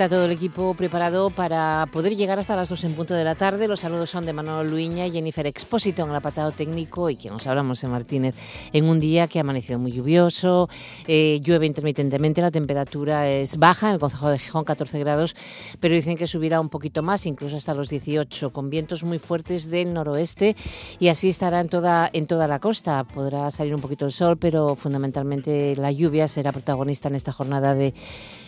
Está todo el equipo preparado para poder llegar hasta las 2 en punto de la tarde. Los saludos son de Manuel Luiña y Jennifer Expósito en el apartado técnico y que nos hablamos en Martínez en un día que ha amanecido muy lluvioso, eh, llueve intermitentemente, la temperatura es baja, en el Consejo de Gijón 14 grados, pero dicen que subirá un poquito más, incluso hasta los 18, con vientos muy fuertes del noroeste y así estará en toda, en toda la costa. Podrá salir un poquito el sol, pero fundamentalmente la lluvia será protagonista en esta jornada de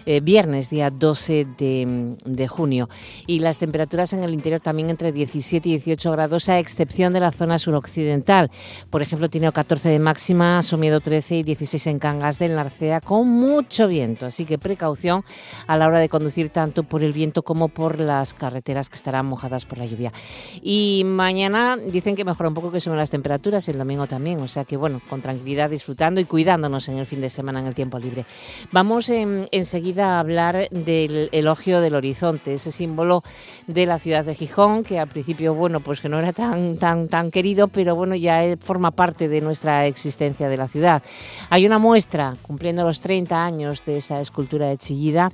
eh, viernes, día 12 de, junio. Y las temperaturas en el interior también entre 17 y 18 grados, a excepción de la zona suroccidental. Por ejemplo, tiene 14 de máxima, Somiedo 13 y 16 en Cangas del Narcea, con mucho viento. Así que precaución a la hora de conducir tanto por el viento como por las carreteras que estarán mojadas por la lluvia. Y mañana dicen que mejora un poco que son las temperaturas, el domingo también. O sea que, bueno, con tranquilidad, disfrutando y cuidándonos en el fin de semana en el tiempo libre. Vamos enseguida a hablar del elogio del horizonte, ese símbolo de la ciudad de Gijón, que al principio, bueno, pues que no era tan, tan, tan querido, pero bueno, ya forma parte de nuestra existencia de la ciudad. Hay una muestra cumpliendo los 30 años de esa escultura de Chillida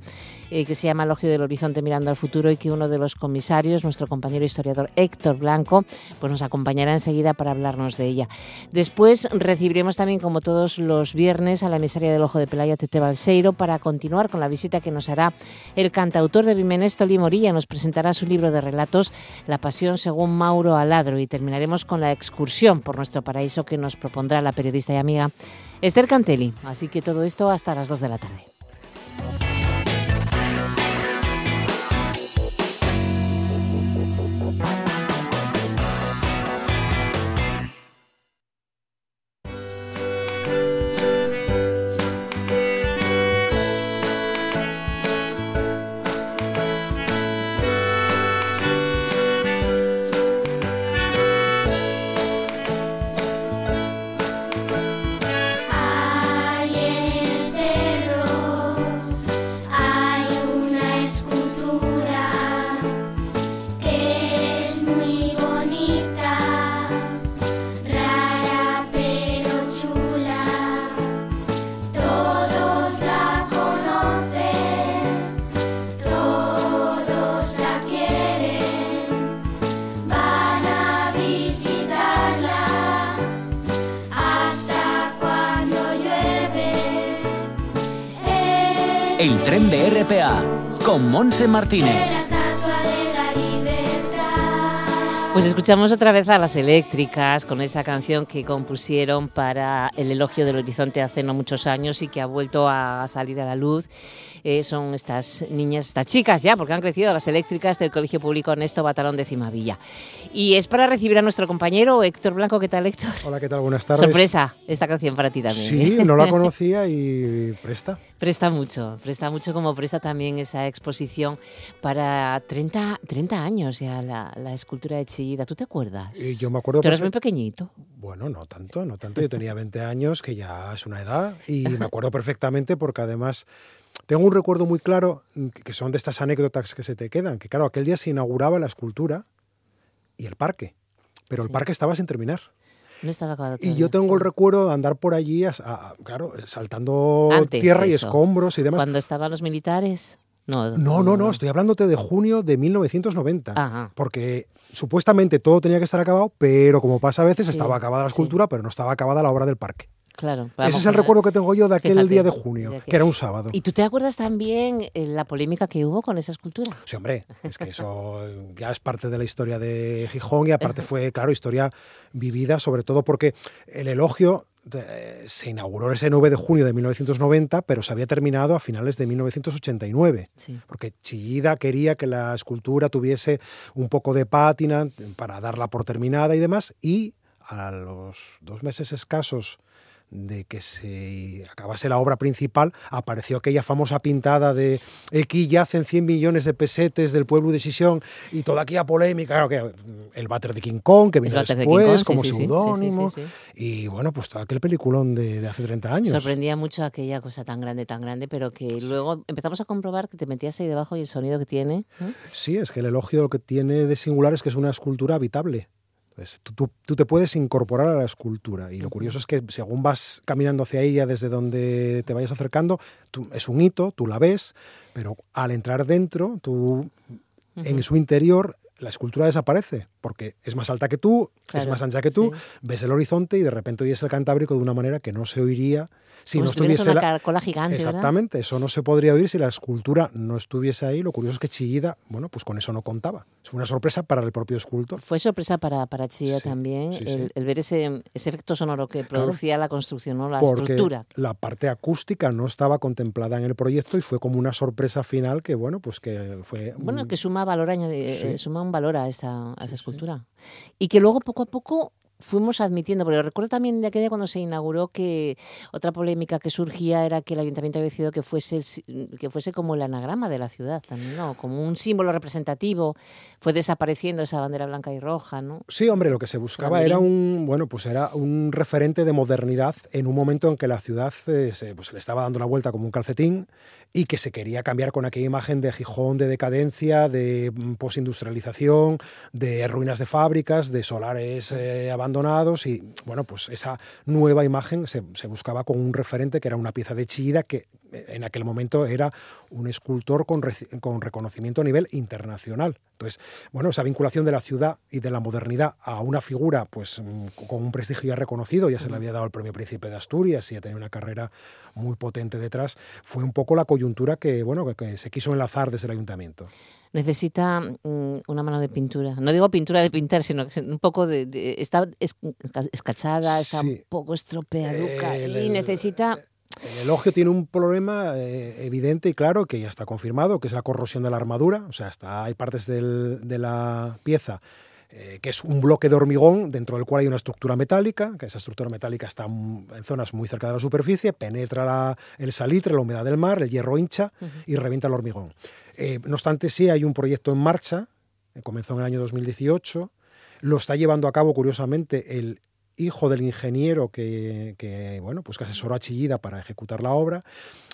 eh, que se llama Elogio del Horizonte Mirando al Futuro y que uno de los comisarios, nuestro compañero historiador Héctor Blanco, pues nos acompañará enseguida para hablarnos de ella. Después recibiremos también, como todos los viernes, a la emisaria del Ojo de Pelaya, Tete Balseiro, para continuar con la visita que nos hará el cantautor de Vimenés, Toli Morilla. Nos presentará su libro de relatos, La Pasión según Mauro Aladro, y terminaremos con la excursión por nuestro paraíso que nos propondrá la periodista y amiga Esther Cantelli. Así que todo esto hasta las 2 de la tarde. El tren de RPA con Monse Martínez. Pues escuchamos otra vez a las eléctricas con esa canción que compusieron para el elogio del horizonte hace no muchos años y que ha vuelto a salir a la luz eh, son estas niñas, estas chicas ya, porque han crecido las eléctricas del Colegio Público Ernesto Batalón de Cimavilla. Y es para recibir a nuestro compañero Héctor Blanco. ¿Qué tal, Héctor? Hola, ¿qué tal? Buenas tardes. Sorpresa, esta canción para ti también. Sí, ¿eh? no la conocía y presta. Presta mucho, presta mucho como presta también esa exposición para 30, 30 años ya la, la escultura de ¿Tú te acuerdas? Eh, yo me acuerdo. Tú eres muy pequeñito. Bueno, no tanto, no tanto. Yo tenía 20 años, que ya es una edad, y me acuerdo perfectamente porque además tengo un recuerdo muy claro, mm, que son de estas anécdotas que se te quedan, que claro, aquel día se inauguraba la escultura y el parque, pero el parque estaba sin terminar. No estaba acabado Y yo tengo el recuerdo de andar por allí, claro, saltando tierra y escombros y demás. Cuando estaban los militares. No, no, no, no, estoy hablándote de junio de 1990. Porque supuestamente todo tenía que estar acabado, pero como pasa a veces, estaba acabada la escultura, pero no estaba acabada la obra del parque. Claro. Ese es el recuerdo que tengo yo de aquel día de junio, que... era un sábado. ¿Y tú te acuerdas también eh, la polémica que hubo con esa escultura? Sí, hombre, es que eso ya es parte de la historia de Gijón y aparte fue, claro, historia vivida, sobre todo porque el elogio se inauguró ese 9 de junio de 1990, pero se había terminado a finales de 1989, porque Chillida quería que la escultura tuviese un poco de pátina para darla por terminada y demás, y a los dos meses escasos de que se acabase la obra principal, apareció aquella famosa pintada de aquí yacen 100 millones de pesetes del pueblo de Sisión y toda aquella polémica, claro, que el váter de King Kong, que vino después como seudónimo, y bueno, pues todo aquel peliculón de, hace 30 años. Sorprendía mucho aquella cosa tan grande, tan grande, pero que luego empezamos a comprobar que te metías ahí debajo y el sonido que tiene. Sí, es que el elogio lo que tiene de singular es que es una escultura habitable. Tú, te puedes incorporar a la escultura y lo curioso es que según vas caminando hacia ella desde donde te vayas acercando, es un hito, tú la ves, pero al entrar dentro, tú en su interior la escultura desaparece, porque es más alta que tú, es más ancha que tú, ves el horizonte y de repente oyes el Cantábrico de una manera que no se oiría si no estuviese una la... gigante, Exactamente, eso no se podría oír si la escultura no estuviese ahí. Lo curioso es que Chillida, bueno, pues con eso no contaba. Fue una sorpresa para el propio escultor. Fue sorpresa para, para Chillida también el, ver ese, ese, efecto sonoro que producía la construcción, ¿no? la estructura. La parte acústica no estaba contemplada en el proyecto y fue como una sorpresa final que, bueno, pues que fue... Bueno, que suma valor, eh, suma un valor a esa, a esa escultura. Y que luego poco a poco fuimos admitiendo, pero recuerdo también de aquella cuando se inauguró que otra polémica que surgía era que el ayuntamiento había decidido que fuese, que fuese como el anagrama de la ciudad también, ¿no? Como un símbolo representativo, fue desapareciendo esa bandera blanca y roja, ¿no? Sí, hombre, lo que se buscaba era un, bueno, pues era un referente de modernidad en un momento en que la ciudad eh, se, pues, le estaba dando la vuelta como un calcetín y que se quería cambiar con aquella imagen de Gijón de decadencia, de mm, posindustrialización, de ruinas de fábricas, de solares eh, abandonados y bueno, pues esa nueva imagen se, se, buscaba con un referente que era una pieza de Chida que en aquel momento era un escultor con, con, reconocimiento a nivel internacional. Entonces, bueno, esa vinculación de la ciudad y de la modernidad a una figura pues mm, con un prestigio ya reconocido, ya se le había dado el premio Príncipe de Asturias y ya tenía una carrera muy potente detrás, fue un poco la coyuntura que, bueno, que, se quiso enlazar desde el ayuntamiento necesita mm, una mano de pintura. No digo pintura de pintar, sino que un poco de... está escachada, está un poco estropeaduca y necesita el elogio tiene un problema eh, evidente y claro que ya está confirmado, que es la corrosión de la armadura. O sea, está, hay partes de la pieza eh, que es un bloque de hormigón dentro del cual hay una estructura metálica, que esa estructura metálica está en zonas muy cerca de la superficie, penetra el salitre, la humedad del mar, el hierro hincha y revienta el hormigón. Eh, no obstante, sí hay un proyecto en marcha, comenzó en el año 2018, lo está llevando a cabo, curiosamente, el hijo del ingeniero que, bueno, pues que asesoró a Chillida para ejecutar la obra.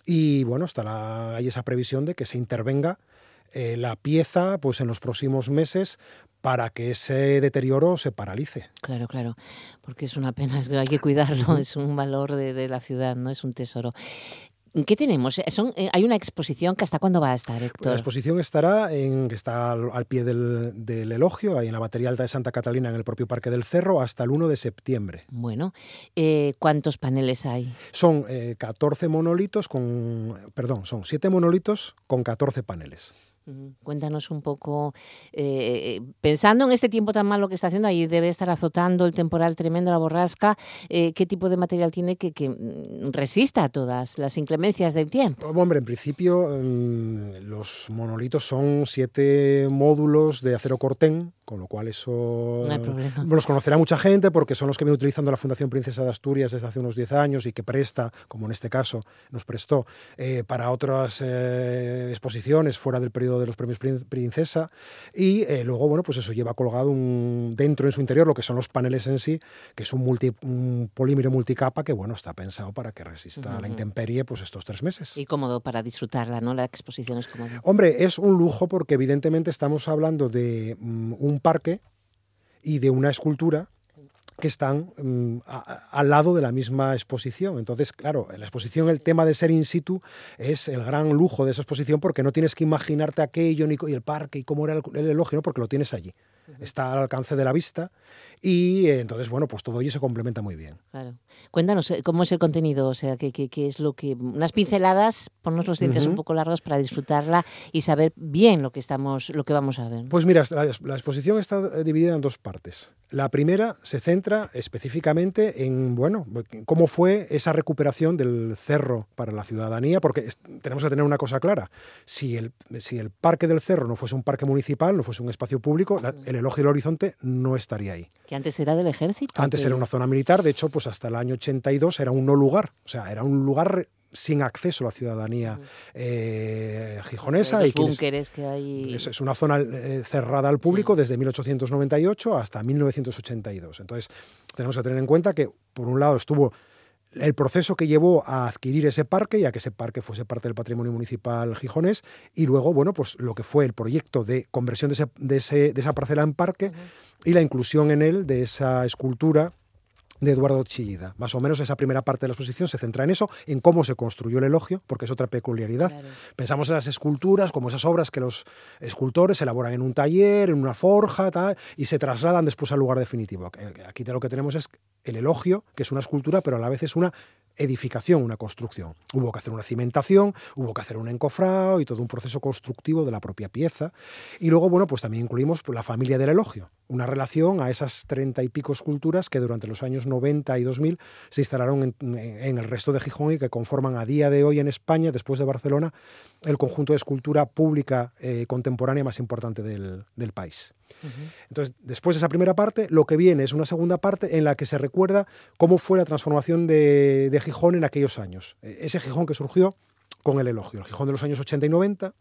Y bueno, está hay esa previsión de que se intervenga eh, la pieza pues en los próximos meses para que ese deterioro se paralice. Claro, claro, porque es una pena, hay que cuidarlo, es un valor de, de la ciudad, no es un tesoro. ¿Qué tenemos? Eh, son, eh, hay una exposición que hasta cuándo va a estar, Héctor. La exposición estará en, que está al, pie del, elogio, ahí en la Batería Alta de Santa Catalina, en el propio Parque del Cerro, hasta el 1 de septiembre. Bueno, eh, ¿cuántos paneles hay? Son 14 monolitos con, perdón, son 7 monolitos con 14 paneles. Cuéntanos un poco, eh, pensando en este tiempo tan malo que está haciendo, ahí debe estar azotando el temporal tremendo, la borrasca, eh, ¿qué tipo de material tiene que, mm, resista a todas las inclemencias del tiempo? Hombre, en principio mm, los monolitos son siete módulos de acero cortén, con lo cual eso los conocerá mucha gente porque son los que viene utilizando la Fundación Princesa de Asturias desde hace unos 10 años y que presta, como en este caso nos prestó, eh, para otras exposiciones fuera del periodo de los premios Princesa y eh, luego, bueno, pues eso lleva colgado un, dentro en su interior lo que son los paneles en sí, que es un, multi, un polímero multicapa que, bueno, está pensado para que resista la intemperie pues estos tres meses. Y cómodo para disfrutarla, ¿no? La exposición es cómodo. Hombre, es un lujo porque evidentemente estamos hablando de mm, un parque y de una escultura que están mm, al lado de la misma exposición. Entonces, claro, en la exposición el tema de ser in situ es el gran lujo de esa exposición porque no tienes que imaginarte aquello ni y el parque y cómo era el, elogio, porque lo tienes allí. Está al alcance de la vista y eh, entonces, bueno, pues todo ello se complementa muy bien. Claro. Cuéntanos, eh, ¿cómo es el contenido? O sea, ¿qué, qué, qué es lo que... Unas pinceladas, ponnos los dientes un poco largos para disfrutarla y saber bien lo que, estamos, lo que vamos a ver. Pues mira, la, la exposición está dividida en dos partes. La primera se centra específicamente en, bueno, cómo fue esa recuperación del cerro para la ciudadanía, porque tenemos que tener una cosa clara. Si el, si el Parque del Cerro no fuese un parque municipal, no fuese un espacio público, el el elogio del horizonte no estaría ahí. Que antes era del ejército. Antes que- era una zona militar, de hecho, pues hasta el año 82 era un no lugar, o sea, era un lugar sin acceso a la ciudadanía eh, gijonesa. Los y búnkeres que hay. es, es una zona eh, cerrada al público desde 1898 hasta 1982. Entonces, tenemos que tener en cuenta que, por un lado, estuvo el proceso que llevó a adquirir ese parque y a que ese parque fuese parte del patrimonio municipal gijonés y luego, bueno, pues lo que fue el proyecto de conversión de, ese- de ese- de esa parcela en parque y la inclusión en él de esa escultura de Eduardo Chillida. Más o menos esa primera parte de la exposición se centra en eso, en cómo se construyó el elogio, porque es otra peculiaridad. Claro. Pensamos en las esculturas como esas obras que los escultores elaboran en un taller, en una forja, tal, y se trasladan después al lugar definitivo. Aquí lo que tenemos es el elogio, que es una escultura, pero a la vez es una edificación, una construcción. Hubo que hacer una cimentación, hubo que hacer un encofrado y todo un proceso constructivo de la propia pieza. Y luego, bueno, pues también incluimos la familia del elogio, una relación a esas treinta y pico esculturas que durante los años 90 y 2000 se instalaron en, en el resto de Gijón y que conforman a día de hoy en España, después de Barcelona, el conjunto de escultura pública eh, contemporánea más importante del, del país. Entonces, después de esa primera parte, lo que viene es una segunda parte en la que se recuerda cómo fue la transformación de, de Gijón en aquellos años. Eh, Ese Gijón que surgió con el elogio, el Gijón de los años 80 y 90,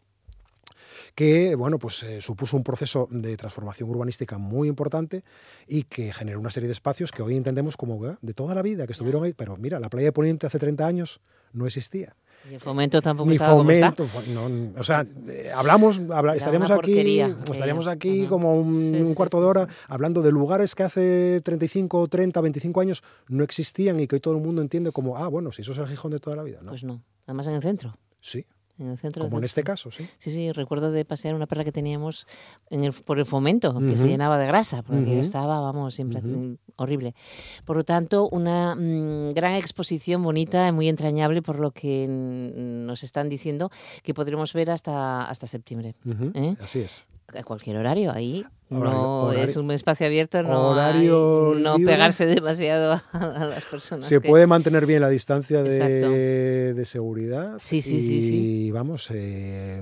que bueno, pues, eh, supuso un proceso de transformación urbanística muy importante y que generó una serie de espacios que hoy entendemos como eh, de toda la vida, que estuvieron ahí. Pero mira, la playa de Poniente hace 30 años no existía. Y el fomento tampoco Ni estaba como está. fomento, no, o sea, eh, hablamos, habla- Era estaríamos aquí, estaríamos aquí como un, Sí, un cuarto sí, de hora sí. hablando de lugares que hace 35, 30, 25 años no existían y que hoy todo el mundo entiende como, ah, bueno, si eso es el Gijón de toda la vida, ¿no? Pues no. Además en el centro. sí, En el centro como en este caso, sí. Sí, sí, recuerdo de pasear una perla que teníamos en el, por el fomento, que se llenaba de grasa, porque Ujú. estaba, vamos, siempre Ujú. mm, horrible. Por lo tanto, una mm, gran exposición bonita muy entrañable por lo que nos están diciendo que podremos ver hasta, hasta septiembre. ¿Eh? Así es. A cualquier horario, ahí no horario- es un espacio abierto, no, horario hay- no libre. pegarse demasiado a, a las personas. Se que- puede mantener bien la distancia de, de seguridad. Sí, sí, y, sí, sí. vamos, eh,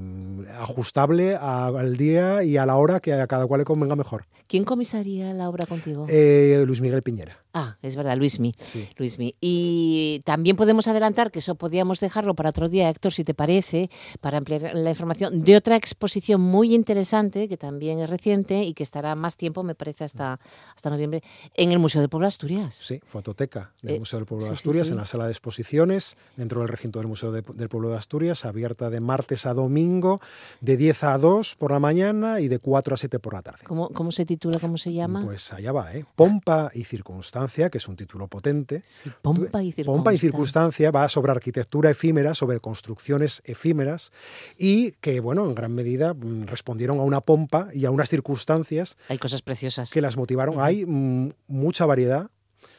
ajustable a- al día y a la hora que a cada cual le convenga mejor. ¿Quién comisaría la obra contigo? Eh, Luis Miguel Piñera. Ah, es verdad, Luismi. Sí. Luismi. Y también podemos adelantar que eso podíamos dejarlo para otro día, Héctor, si te parece, para ampliar la información de otra exposición muy interesante, que también es reciente y que estará más tiempo, me parece, hasta, hasta noviembre, en el Museo del Pueblo de Asturias. Sí, fototeca del Eh, Museo del Pueblo de sí, Asturias, sí. en la sala de exposiciones, dentro del recinto del Museo de- del Pueblo de Asturias, abierta de martes a domingo, de 10 a 2 por la mañana y de 4 a 7 por la tarde. ¿Cómo, cómo se titula, cómo se llama? Pues allá va, ¿eh? Pompa y circunstancia, que es un título potente. Sí, Pompa y circunstancia. Pompa y circunstancia va sobre arquitectura efímera, sobre construcciones efímeras y que, bueno, en gran medida mm, respondieron a una pompa y a unas circunstancias Hay cosas preciosas. que las motivaron. Hay mm, mucha variedad.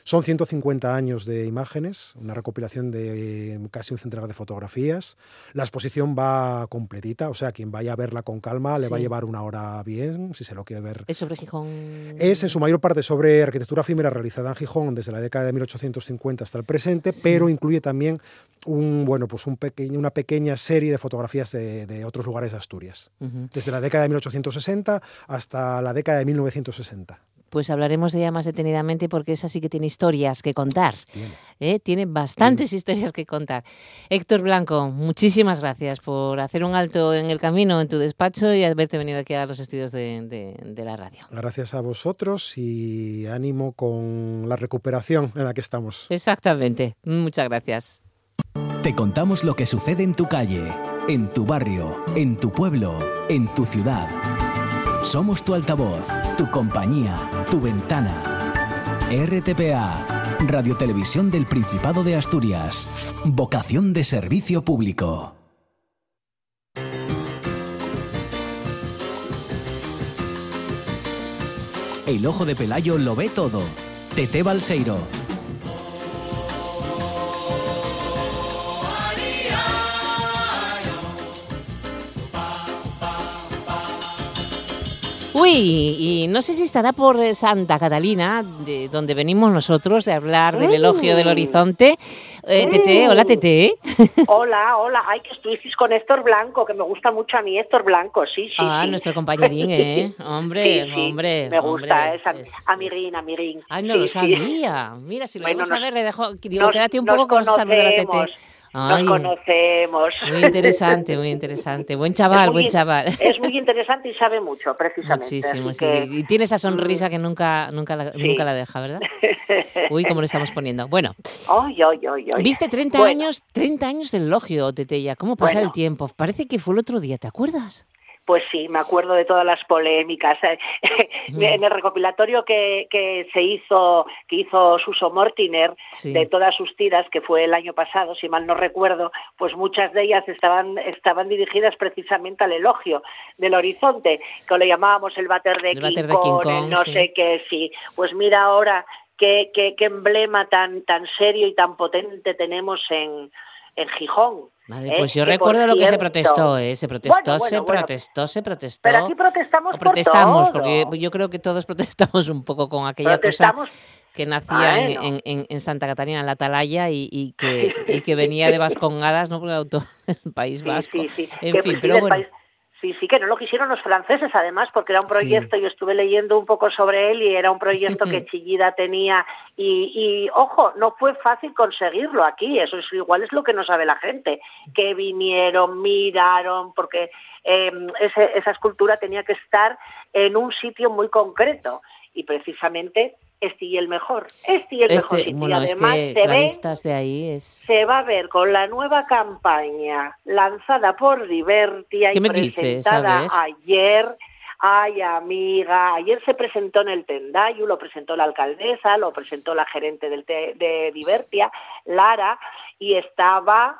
Son 150 años de imágenes, una recopilación de eh, casi un centenar de fotografías. La exposición va completita, o sea, quien vaya a verla con calma le va a llevar una hora bien, si se lo quiere ver Es sobre Gijón. es en su mayor parte sobre arquitectura efímera realizada en Gijón desde la década de 1850 hasta el presente, Sí. pero incluye también un, bueno, pues un pequeño, una pequeña serie de fotografías de, de otros lugares de Asturias, desde la década de 1860 hasta la década de 1960. Pues hablaremos de ella más detenidamente porque esa sí que tiene historias que contar. Tiene. ¿eh? Tiene bastantes historias que contar. Héctor Blanco, muchísimas gracias por hacer un alto en el camino, en tu despacho y haberte venido aquí a los estudios de, de- de la radio. Gracias a vosotros y ánimo con la recuperación en la que estamos. Exactamente. Muchas gracias. Te contamos lo que sucede en tu calle, en tu barrio, en tu pueblo, en tu ciudad. Somos tu altavoz, tu compañía, tu ventana. RTPA, Radio Televisión del Principado de Asturias. Vocación de servicio público. El ojo de Pelayo lo ve todo. Tete Balseiro. Uy, y no sé si estará por Santa Catalina, de donde venimos nosotros, de hablar del elogio del Mm. horizonte. Eh, Tete, Mm. hola Tete. Hola, hola. Ay, que estuvisteis con Héctor Blanco, que me gusta mucho a mí Héctor Blanco, sí, sí. ah, sí. nuestro compañerín, ¿eh? Hombre, Sí, sí, hombre. Me gusta, hombre, es, es- amiguín, amiguín. Ay, no lo sabía. Mira, si lo Bueno, vamos a ver, le dejo. Digo, nos- quédate un poco con salud de la Tete. Ay, Nos conocemos. muy interesante, muy interesante. Buen chaval, muy buen chaval. Es muy interesante y sabe mucho, precisamente. Muchísimo, sí. que- Y tiene esa sonrisa que nunca, nunca, la, Sí. nunca la deja, ¿verdad? Uy, cómo le estamos poniendo. Bueno, viste 30 Bueno. años, 30 años del elogio, Tetella. ¿Cómo pasa Bueno. el tiempo? Parece que fue el otro día, ¿te acuerdas? Pues sí, me acuerdo de todas las polémicas. Eh, Mm. En el recopilatorio que, que se hizo, que hizo Suso Mortiner, Sí. de todas sus tiras, que fue el año pasado, si mal no recuerdo, pues muchas de ellas estaban, estaban dirigidas precisamente al elogio del horizonte, que le llamábamos el váter de, El King, Kong, el no sí. sé qué, sí. Pues mira ahora qué, qué, qué emblema tan, tan serio y tan potente tenemos en, en Gijón. Madre, ¿eh? pues yo recuerdo lo que se protestó, ¿eh? Se protestó, Bueno, se bueno, bueno. protestó, se protestó. Pero aquí protestamos protestamos, por todo. porque yo creo que todos protestamos un poco con aquella cosa que nacía en- Bueno. en, en- en Santa Catarina, en la Atalaya, y, y que, y que venía de Vascongadas, ¿no? Por el autor del País Sí, Vasco. sí, sí. En Que, fin, pues, sí, pero bueno. país- Sí, sí, que no lo quisieron los franceses, además, porque era un proyecto, yo estuve leyendo un poco sobre él y era un proyecto que Chillida tenía. Y, y, ojo, no fue fácil conseguirlo aquí, eso es igual es lo que no sabe la gente, que vinieron, miraron, porque eh, ese- esa escultura tenía que estar en un sitio muy concreto y precisamente este y el mejor, este y el mejor Este, bueno, y es además que se ve de ahí es... se va a ver con la nueva campaña lanzada por Divertia ¿Qué y dices? Presentada ayer. Ay, amiga, ayer se presentó en el Tendayu, lo presentó la alcaldesa, lo presentó la gerente del te- de Divertia, Lara, y estaba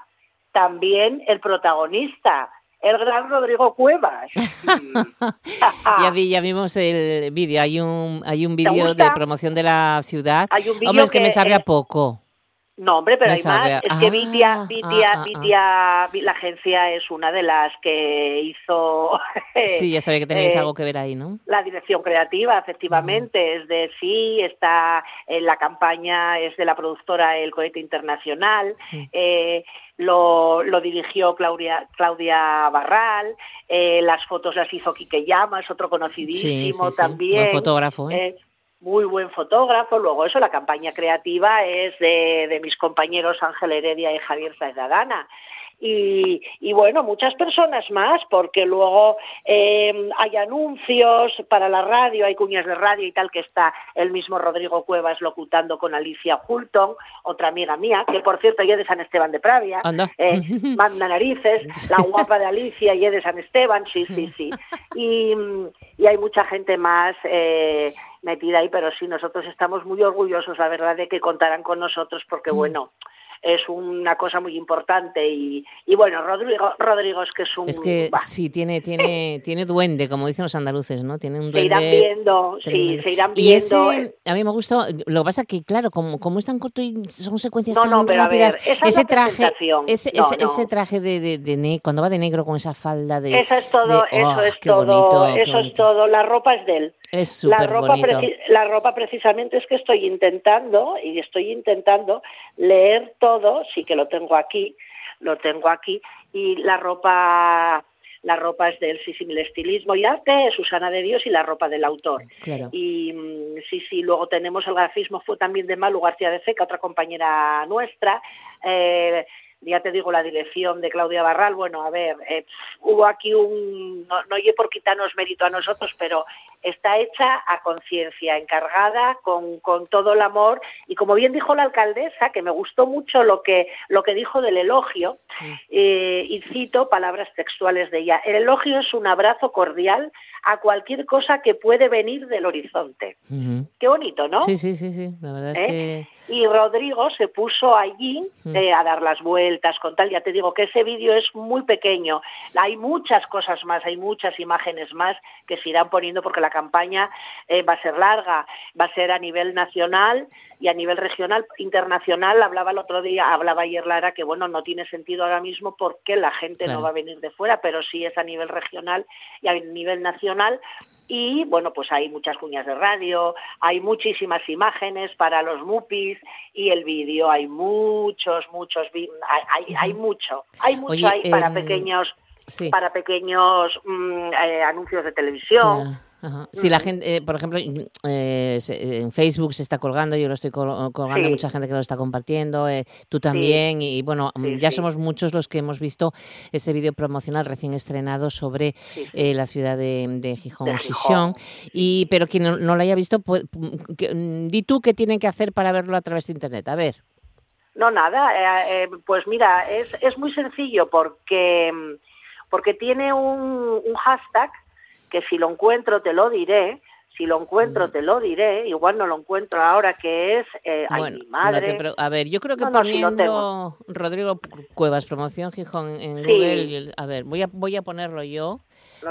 también el protagonista, el gran Rodrigo Cuevas. Ya, vi, ya vimos el vídeo, hay un, hay un vídeo de promoción de la ciudad. Hay un Hombre, es que, me sabe a poco. No, hombre, pero hay más. Es que Vitia, Vitia, ah, ah, Vitia, Vi- la agencia es una de las que hizo Sí, ya sabía que tenéis eh, algo que ver ahí, ¿no? la dirección creativa, efectivamente, es de sí, está en la campaña, es de la productora El Cohete Internacional, Sí. eh, lo, lo dirigió Claudia, Claudia Barral, eh, las fotos las hizo Quique Llamas, otro conocidísimo sí, sí. también. Buen fotógrafo, ¿eh? Eh, muy buen fotógrafo. Luego eso, la campaña creativa es de, de mis compañeros Ángel Heredia y Javier Zaidagana. Y, y bueno, muchas personas más, porque luego eh, hay anuncios para la radio, hay cuñas de radio y tal, que está el mismo Rodrigo Cuevas locutando con Alicia Hulton, otra amiga mía, que por cierto ella es de San Esteban de Pravia, eh, manda narices, la guapa de Alicia y es de San Esteban, sí, sí, sí. Y, y hay mucha gente más eh, metida ahí, pero sí, nosotros estamos muy orgullosos, la verdad, de que contaran con nosotros, porque Mm. Es una cosa muy importante y, y bueno, Rodrigo, Rodrigo es que es un... Es que bah, sí, tiene, tiene, tiene duende, como dicen los andaluces, ¿no? Tiene un se duende. irán viendo, sí, tremendo. se irán Y viendo. ese, a mí me gustó, lo que pasa que, claro, como, como es tan corto y son secuencias No, tan no, ver, rápidas, es ese la traje, ese, No, ese, ese traje de, de, de ne- cuando va de negro con esa falda de... Eso es todo, de- eso ¡oh, es todo, bonito, eso es todo. La ropa es de él. Es La súper ropa, bonito. preci- la ropa precisamente es que estoy intentando, y estoy intentando leer todo, sí que lo tengo aquí, lo tengo aquí, y la ropa, la ropa es del sí, sí, el estilismo y arte, Susana de Dios y la ropa del autor. Claro. Y mm, sí, sí, luego tenemos el grafismo, fue también de Malu García de Seca, otra compañera nuestra. Eh, ya te digo, la dirección de Claudia Barral, bueno, a ver, eh, hubo aquí un, no, no oye por quitarnos mérito a nosotros, pero está hecha a conciencia, encargada, con, con todo el amor, y como bien dijo la alcaldesa, que me gustó mucho lo que, lo que dijo del elogio, eh, y cito palabras textuales de ella, el elogio es un abrazo cordial a cualquier cosa que puede venir del horizonte. Qué bonito, ¿no? Sí, sí, sí, sí, la verdad es ¿Eh? que... Y Rodrigo se puso allí eh, a dar las vueltas con tal. Ya te digo que ese vídeo es muy pequeño. Hay muchas cosas más, hay muchas imágenes más que se irán poniendo porque la campaña eh, va a ser larga, va a ser a nivel nacional y a nivel regional, internacional. Hablaba el otro día, hablaba ayer Lara que bueno no tiene sentido ahora mismo porque la gente Claro. no va a venir de fuera, pero sí es a nivel regional y a nivel nacional promocional y bueno, pues hay muchas cuñas de radio, hay muchísimas imágenes para los mupis y el vídeo, hay muchos, muchos, hay, hay, mucho, hay mucho ahí para pequeños, para pequeños mm, eh, anuncios de televisión. Si la gente, eh, por ejemplo, eh, en Facebook se está colgando, yo lo estoy colgando, mucha gente que lo está compartiendo, eh, tú también, y, bueno, mm, ya somos muchos los que hemos visto ese vídeo promocional recién estrenado sobre la ciudad de, Gijón, Gijón. Y, pero quien no, lo haya visto, pues, mm, di tú qué tienen que hacer para verlo a través de Internet. A ver. No, nada, pues mira, es, es muy sencillo porque, porque tiene un, un hashtag que si lo encuentro te lo diré, si lo encuentro mm. te lo diré, igual no lo encuentro ahora que es eh, mi madre. a ver, yo creo que poniendo Rodrigo Cuevas promoción Gijón en Google, a ver, voy a voy a ponerlo yo,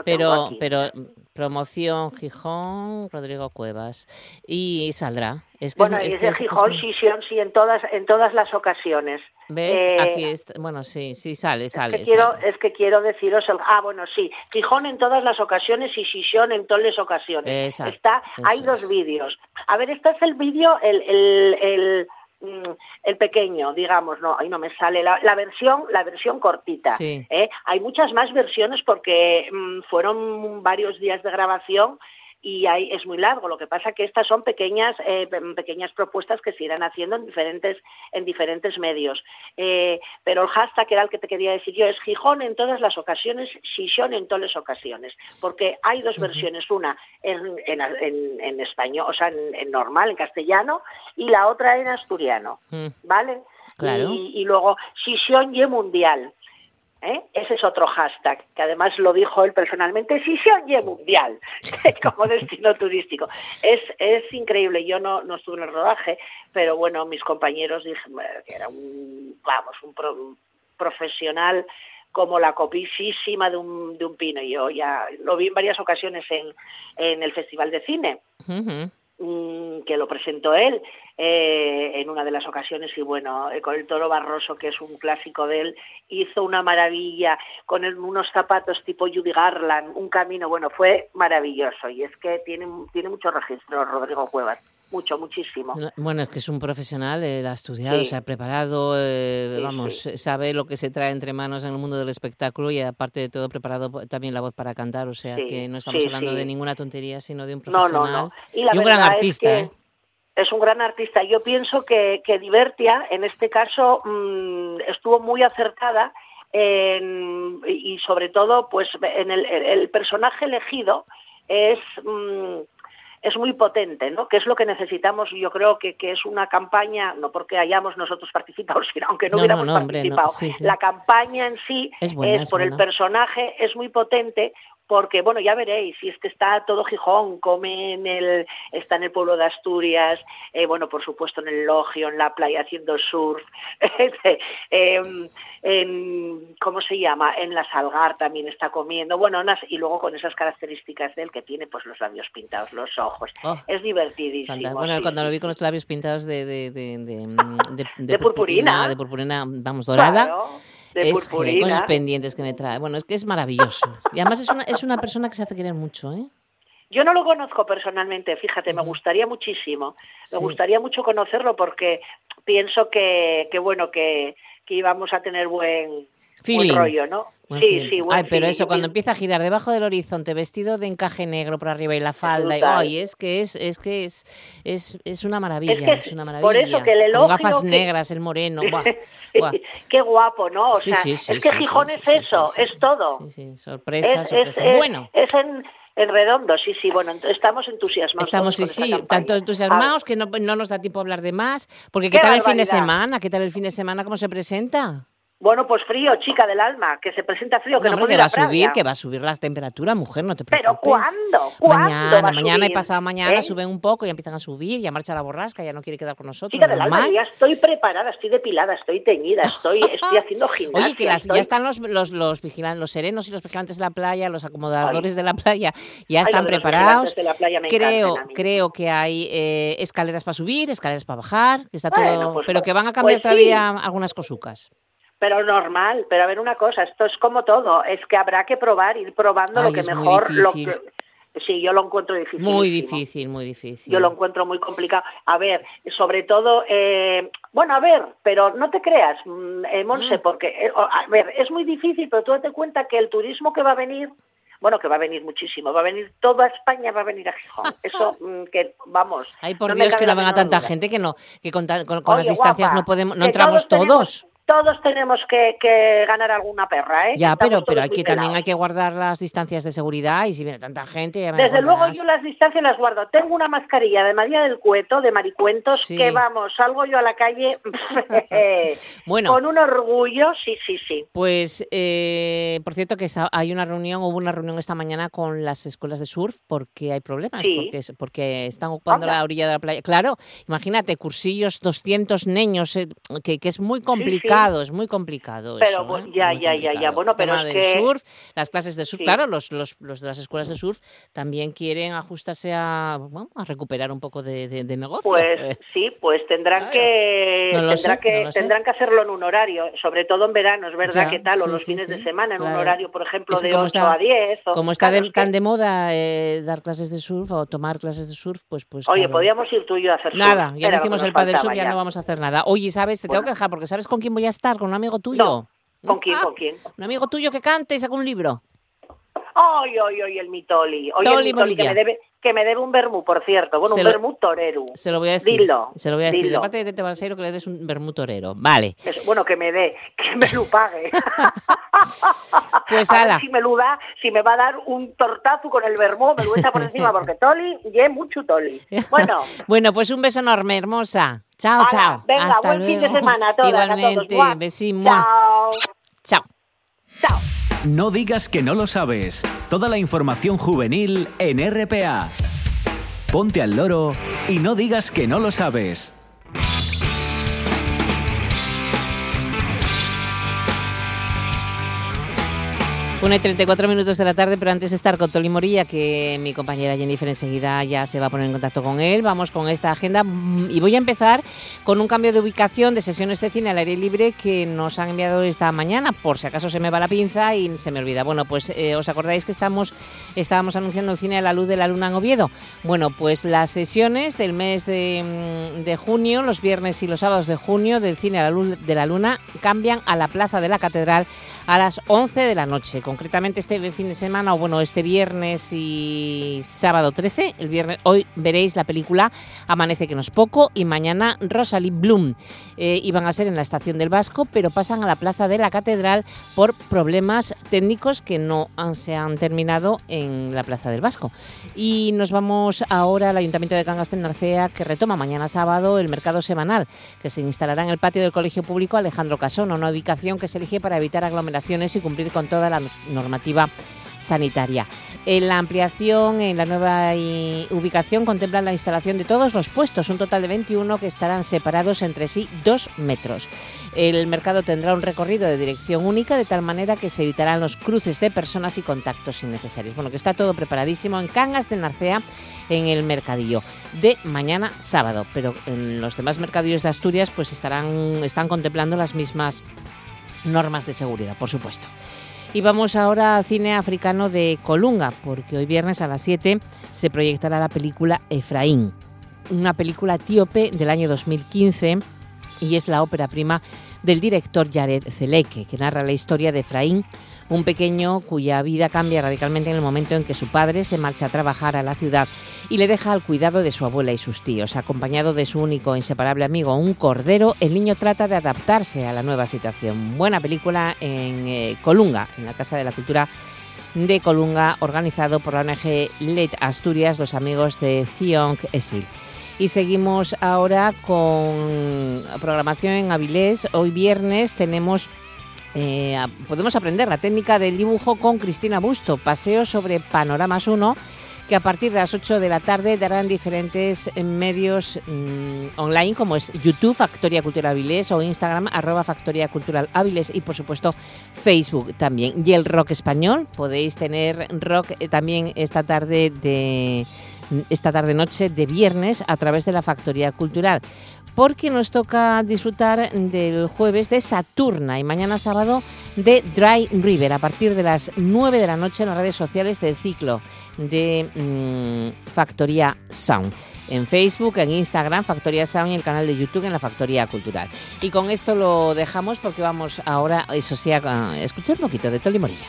pero pero promoción Gijón Rodrigo Cuevas y saldrá. Es bueno, es, y ese Gijón sí, sí, en todas en todas las ocasiones. ¿Ves? Eh, Aquí está, bueno, sí, sí, sale, sale. Es que, quiero, es que quiero deciros, el, ah, bueno, sí, Gijón en todas las ocasiones y Sisión en todas las ocasiones. está, hay dos vídeos. A ver, este es el vídeo, el, el, el, el, pequeño, digamos, no, ahí no me sale la, la versión, la versión cortita. ¿eh? Hay muchas más versiones porque mm, fueron varios días de grabación y ahí es muy largo. Lo que pasa que estas son pequeñas eh, pequeñas propuestas que se irán haciendo en diferentes en diferentes medios. Eh, pero el hashtag era el que te quería decir yo es Gijón en todas las ocasiones, Gijón en todas las ocasiones, porque hay dos versiones, una en, en, español, o sea, en, normal, en castellano, y la otra en asturiano, mm. ¿vale? Y, y, luego Gijón y mundial. ¿Eh? Ese es otro hashtag, que además lo dijo él personalmente, si se oye mundial, como destino turístico. Es, es increíble, yo no, no estuve en el rodaje, pero bueno, mis compañeros dijeron que era un, vamos, un, profesional como la copisísima de un, de un pino. Yo ya lo vi en varias ocasiones en, en el Festival de Cine. Que lo presentó él eh, en una de las ocasiones y bueno, eh, con el toro barroso, que es un clásico de él, hizo una maravilla con unos zapatos tipo Judy Garland, un camino, bueno, fue maravilloso y es que tiene, tiene mucho registro Rodrigo Cuevas mucho, muchísimo. Bueno, es que es un profesional, él ha estudiado, se ha preparado, eh, vamos, sabe lo que se trae entre manos en el mundo del espectáculo y aparte de todo preparado también la voz para cantar, o sea que no estamos hablando de ninguna tontería, sino de un profesional y, un gran artista. Es, ¿eh? es un gran artista. Yo pienso que, que Divertia, en este caso, mm, estuvo muy acertada y sobre todo, pues en el, el personaje elegido es... Mm, es muy potente, ¿no? Que es lo que necesitamos, yo creo que, que es una campaña, no porque hayamos nosotros participado, sino aunque no, hubiéramos participado, la campaña en sí es, por el personaje, es muy potente porque bueno ya veréis si es que está todo Gijón come en el está en el pueblo de Asturias eh, bueno por supuesto en el Logio en la playa haciendo surf eh, en, cómo se llama en la Salgar también está comiendo bueno y luego con esas características de él que tiene pues los labios pintados los ojos. Oh, es divertidísimo bueno cuando lo vi con los labios pintados de de, de, de, purpurina. de purpurina vamos dorada de es cosas pendientes que me trae. Bueno, es que es maravilloso. Y además es una, es una persona que se hace querer mucho, ¿eh? Yo no lo conozco personalmente, fíjate, me gustaría muchísimo. Me gustaría mucho conocerlo porque pienso que, que bueno, que, que íbamos a tener buen, buen rollo, ¿no? sí, sí, Ay, pero eso, cuando empieza a girar debajo del horizonte, vestido de encaje negro por arriba y la falda, y, ay, es que es, es que es, es, es una maravilla, es, una maravilla. Por eso que el elogio Con gafas negras, el moreno, Qué guapo, ¿no? O sea, es que Gijón es eso, es todo. Sí, sí, sorpresa, sorpresa. bueno. Es en, en redondo, sí, sí, bueno, estamos entusiasmados. Estamos, sí, sí, tanto entusiasmados que no, no, nos da tiempo a hablar de más, porque ¿qué, tal el fin de semana? ¿Qué tal el fin de semana? ¿Cómo se presenta? Bueno, pues frío, chica del alma, que se presenta frío, que no, puede que va a subir, que va a subir la temperatura, mujer, no te preocupes. ¿Pero cuándo? ¿Cuándo mañana, mañana y pasado mañana ¿Eh? suben un poco y empiezan a subir, ya marcha la borrasca, ya no quiere quedar con nosotros. Chica del alma, ya estoy preparada, estoy depilada, estoy teñida, estoy, estoy haciendo gimnasia. Oye, que ya están los, los, los, vigilantes, los serenos y los vigilantes de la playa, los acomodadores de la playa, ya están preparados. creo, creo que hay eh, escaleras para subir, escaleras para bajar, que está todo, pues pero que van a cambiar pues todavía algunas cosucas pero normal, pero a ver una cosa, esto es como todo, es que habrá que probar, ir probando lo que mejor, lo que, Sí, yo lo encuentro difícil. Muy difícil, muy difícil. Yo lo encuentro muy complicado. A ver, sobre todo, eh, bueno, a ver, pero no te creas, mm, eh, Monse, mm. porque, eh, a ver, es muy difícil, pero tú date cuenta que el turismo que va a venir, bueno, que va a venir muchísimo, va a venir toda España, va a venir a Gijón. Eso, mm, que vamos. Ay, por Dios, que no venga tanta gente que no, que con, las distancias no podemos, no entramos todos todos tenemos que, ganar alguna perra, ¿eh? Ya, pero, pero aquí también hay que guardar las distancias de seguridad y si viene tanta gente... Desde luego yo las distancias las guardo. Tengo una mascarilla de María del Cueto, de Maricuentos, que vamos, salgo yo a la calle bueno, con un orgullo, sí, sí, sí. Pues, eh, por cierto, que hay una reunión, hubo una reunión esta mañana con las escuelas de surf porque hay problemas, porque, porque están ocupando la orilla de la playa. Claro, imagínate, cursillos, 200 niños, eh, que, que es muy complicado es muy complicado. Pero ¿eh? ya, ya, ya, ya, bueno, pero es que... surf, las clases de surf, claro, los, los, los, de las escuelas de surf también quieren ajustarse a, a recuperar un poco de, de, negocio. Pues sí, pues tendrán que, que tendrán que hacerlo en un horario, sobre todo en verano, es verdad que tal, o los fines de semana, en un horario, por ejemplo, de 8 a 10. como está tan de moda eh, dar clases de surf o tomar clases de surf, pues... pues Oye, podríamos ir tú y yo a hacer Nada, ya hicimos el padre surf, ya. no vamos a hacer nada. Oye, ¿sabes? Te tengo que dejar porque ¿sabes con quién voy a estar con un amigo tuyo. ¿Con quién? ¿Con quién? Un amigo tuyo que cante y saca un libro. Ay, ay, ay, el mitoli. Oye, el mitoli que me debe que me debe un vermú, por cierto. Bueno, un vermú torero. Se lo voy a decir. Dilo. Se lo voy a decir. Dilo. Aparte de Tete Balseiro, que le des un vermú torero. Vale. bueno, que me dé, que me lo pague. pues ala. si me lo da, si me va a dar un tortazo con el vermú, me lo echa por encima, porque toli, y mucho toli. Bueno. bueno, pues un beso enorme, hermosa. Chao, chao. Venga, Hasta buen luego. fin de semana a todas, Igualmente, a todos. Chao. Chao. Chao. No digas que no lo sabes. Toda la información juvenil en RPA. Ponte al loro y no digas que no lo sabes. Una y 34 minutos de la tarde, pero antes de estar con Toli Morilla, que mi compañera Jennifer enseguida ya se va a poner en contacto con él, vamos con esta agenda y voy a empezar con un cambio de ubicación de sesiones de cine al aire libre que nos han enviado esta mañana, por si acaso se me va la pinza y se me olvida. Bueno, pues eh, os acordáis que estamos, estábamos anunciando el cine a la luz de la luna en Oviedo. Bueno, pues las sesiones del mes de, mm, de junio, los viernes y los sábados de junio del cine a la luz de la luna cambian a la Plaza de la Catedral a las 11 de la noche. Concretamente este fin de semana, o bueno, este viernes y sábado 13, el viernes, hoy veréis la película Amanece que no es poco y mañana Rosalie Bloom. Eh, iban a ser en la estación del Vasco, pero pasan a la plaza de la Catedral por problemas técnicos que no se han terminado en la plaza del Vasco. Y nos vamos ahora al Ayuntamiento de Cangas de Narcea, que retoma mañana sábado el mercado semanal, que se instalará en el patio del Colegio Público Alejandro Casón, una ubicación que se elige para evitar aglomeraciones y cumplir con toda la normativa sanitaria. La ampliación, en la nueva ubicación, contemplan la instalación de todos los puestos, un total de 21 que estarán separados entre sí dos metros. El mercado tendrá un recorrido de dirección única, de tal manera que se evitarán los cruces de personas y contactos innecesarios. Bueno, que está todo preparadísimo en Cangas de Narcea, en el mercadillo de mañana sábado, pero en los demás mercadillos de Asturias pues estarán, están contemplando las mismas normas de seguridad, por supuesto. Y vamos ahora al cine africano de Colunga, porque hoy viernes a las 7 se proyectará la película Efraín, una película etíope del año 2015 y es la ópera prima del director Jared Zeleke, que narra la historia de Efraín, un pequeño cuya vida cambia radicalmente en el momento en que su padre se marcha a trabajar a la ciudad y le deja al cuidado de su abuela y sus tíos. Acompañado de su único e inseparable amigo, un cordero, el niño trata de adaptarse a la nueva situación. Buena película en eh, Colunga, en la Casa de la Cultura de Colunga, organizado por la ONG LED Asturias, los amigos de Ziong Esil. Y seguimos ahora con programación en Avilés. Hoy viernes tenemos eh, podemos aprender la técnica del dibujo con Cristina Busto, paseo sobre Panoramas 1 que a partir de las 8 de la tarde darán diferentes medios mm, online como es YouTube, Factoría Cultural Avilés o Instagram, arroba Factoría Cultural Avilés y por supuesto Facebook también. Y el rock español, podéis tener rock eh, también esta tarde de esta tarde noche de viernes a través de la Factoría Cultural porque nos toca disfrutar del jueves de Saturna y mañana sábado de Dry River a partir de las 9 de la noche en las redes sociales del ciclo de mm, Factoría Sound en Facebook, en Instagram, Factoría Sound y el canal de YouTube en la Factoría Cultural. Y con esto lo dejamos porque vamos ahora, eso sí, a escuchar un poquito de Toli Morilla.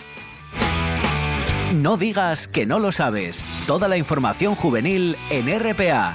No digas que no lo sabes. Toda la información juvenil en RPA.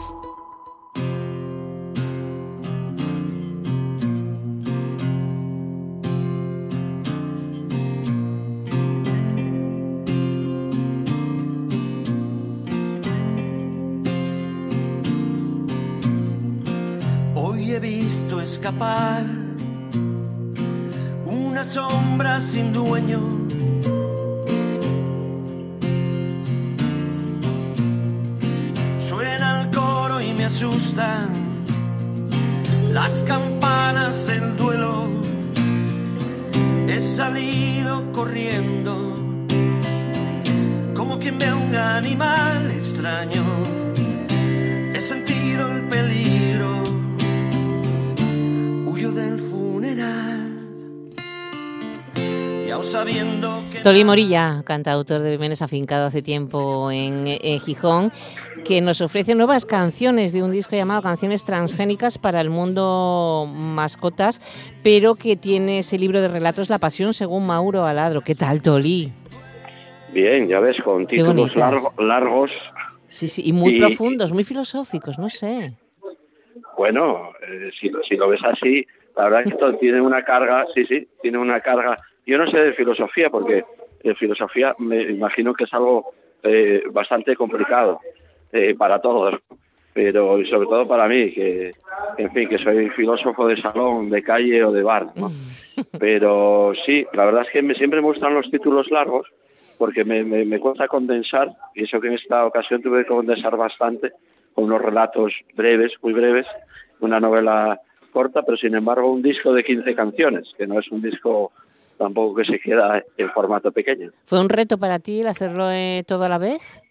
escapar, una sombra sin dueño. Suena el coro y me asustan las campanas del duelo. He salido corriendo como quien ve a un animal extraño. Sabiendo Toli Morilla, cantautor de Jiménez afincado hace tiempo en, Gijón, que nos ofrece nuevas canciones de un disco llamado Canciones Transgénicas para el Mundo Mascotas, pero que tiene ese libro de relatos La Pasión según Mauro Aladro. ¿Qué tal, Toli? Bien, ya ves, con títulos largos. Sí, sí, y muy profundos, muy filosóficos, no sé. Bueno, eh, si, si lo ves así, la verdad es que esto tiene una carga, sí, sí, tiene una carga yo no sé de filosofía, porque filosofía me imagino que es algo eh, bastante complicado eh, para todos, pero sobre todo para mí, que en fin, que soy filósofo de salón, de calle o de bar. Pero sí, la verdad es que me, siempre me gustan los títulos largos, porque me, me, me cuesta condensar, y eso que en esta ocasión tuve que condensar bastante, con unos relatos breves, muy breves, una novela corta, pero sin embargo un disco de 15 canciones, que no es un disco tampoco que se queda en formato pequeño. ¿Fue un reto para ti el hacerlo eh, todo a la vez?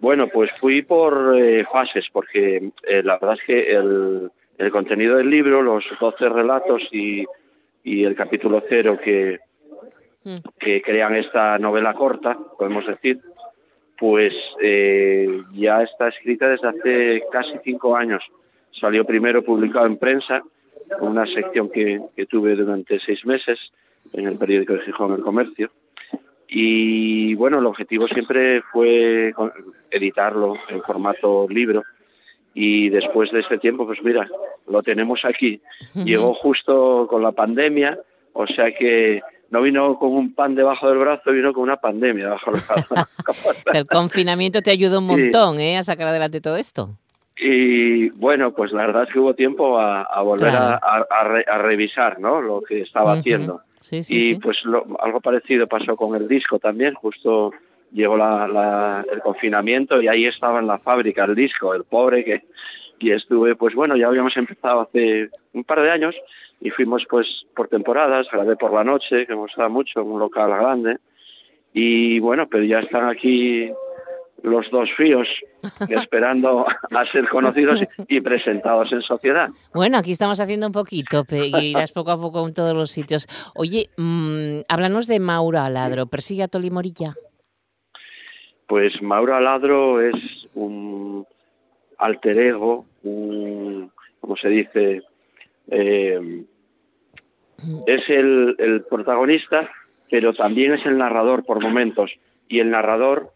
Bueno, pues fui por eh, fases, porque eh, la verdad es que el, el, contenido del libro, los 12 relatos y, y el capítulo cero que, mm. que crean esta novela corta, podemos decir, pues ya está escrita desde hace casi cinco años. Salió primero publicado en prensa una sección que, tuve durante seis meses en el periódico de Gijón El Comercio. Y bueno, el objetivo siempre fue editarlo en formato libro. Y después de este tiempo, pues mira, lo tenemos aquí. Llegó justo con la pandemia, o sea que no vino con un pan debajo del brazo, vino con una pandemia debajo del brazo. el confinamiento te ayudó un montón ¿eh? a sacar adelante todo esto. Y bueno, pues la verdad es que hubo tiempo a, volver a, revisar ¿no? lo que estaba haciendo. y pues algo parecido pasó con el disco también, justo llegó el confinamiento y ahí estaba en la fábrica el disco, el pobre que y estuve pues bueno ya habíamos empezado hace un par de años y fuimos pues por temporadas grabé por la noche que me gustaba mucho en un local grande. Y bueno pero ya están aquí los dos fíos esperando a ser conocidos y presentados en sociedad. Bueno, aquí estamos haciendo un poquito y irás poco a poco en todos los sitios. Oye, mmm, háblanos de Mauro Aladro, ¿persigue a Toli Morilla? Pues Mauro Aladro es un alter ego, un, ¿cómo se dice? Eh, es el, el protagonista, pero también es el narrador por momentos. Y el narrador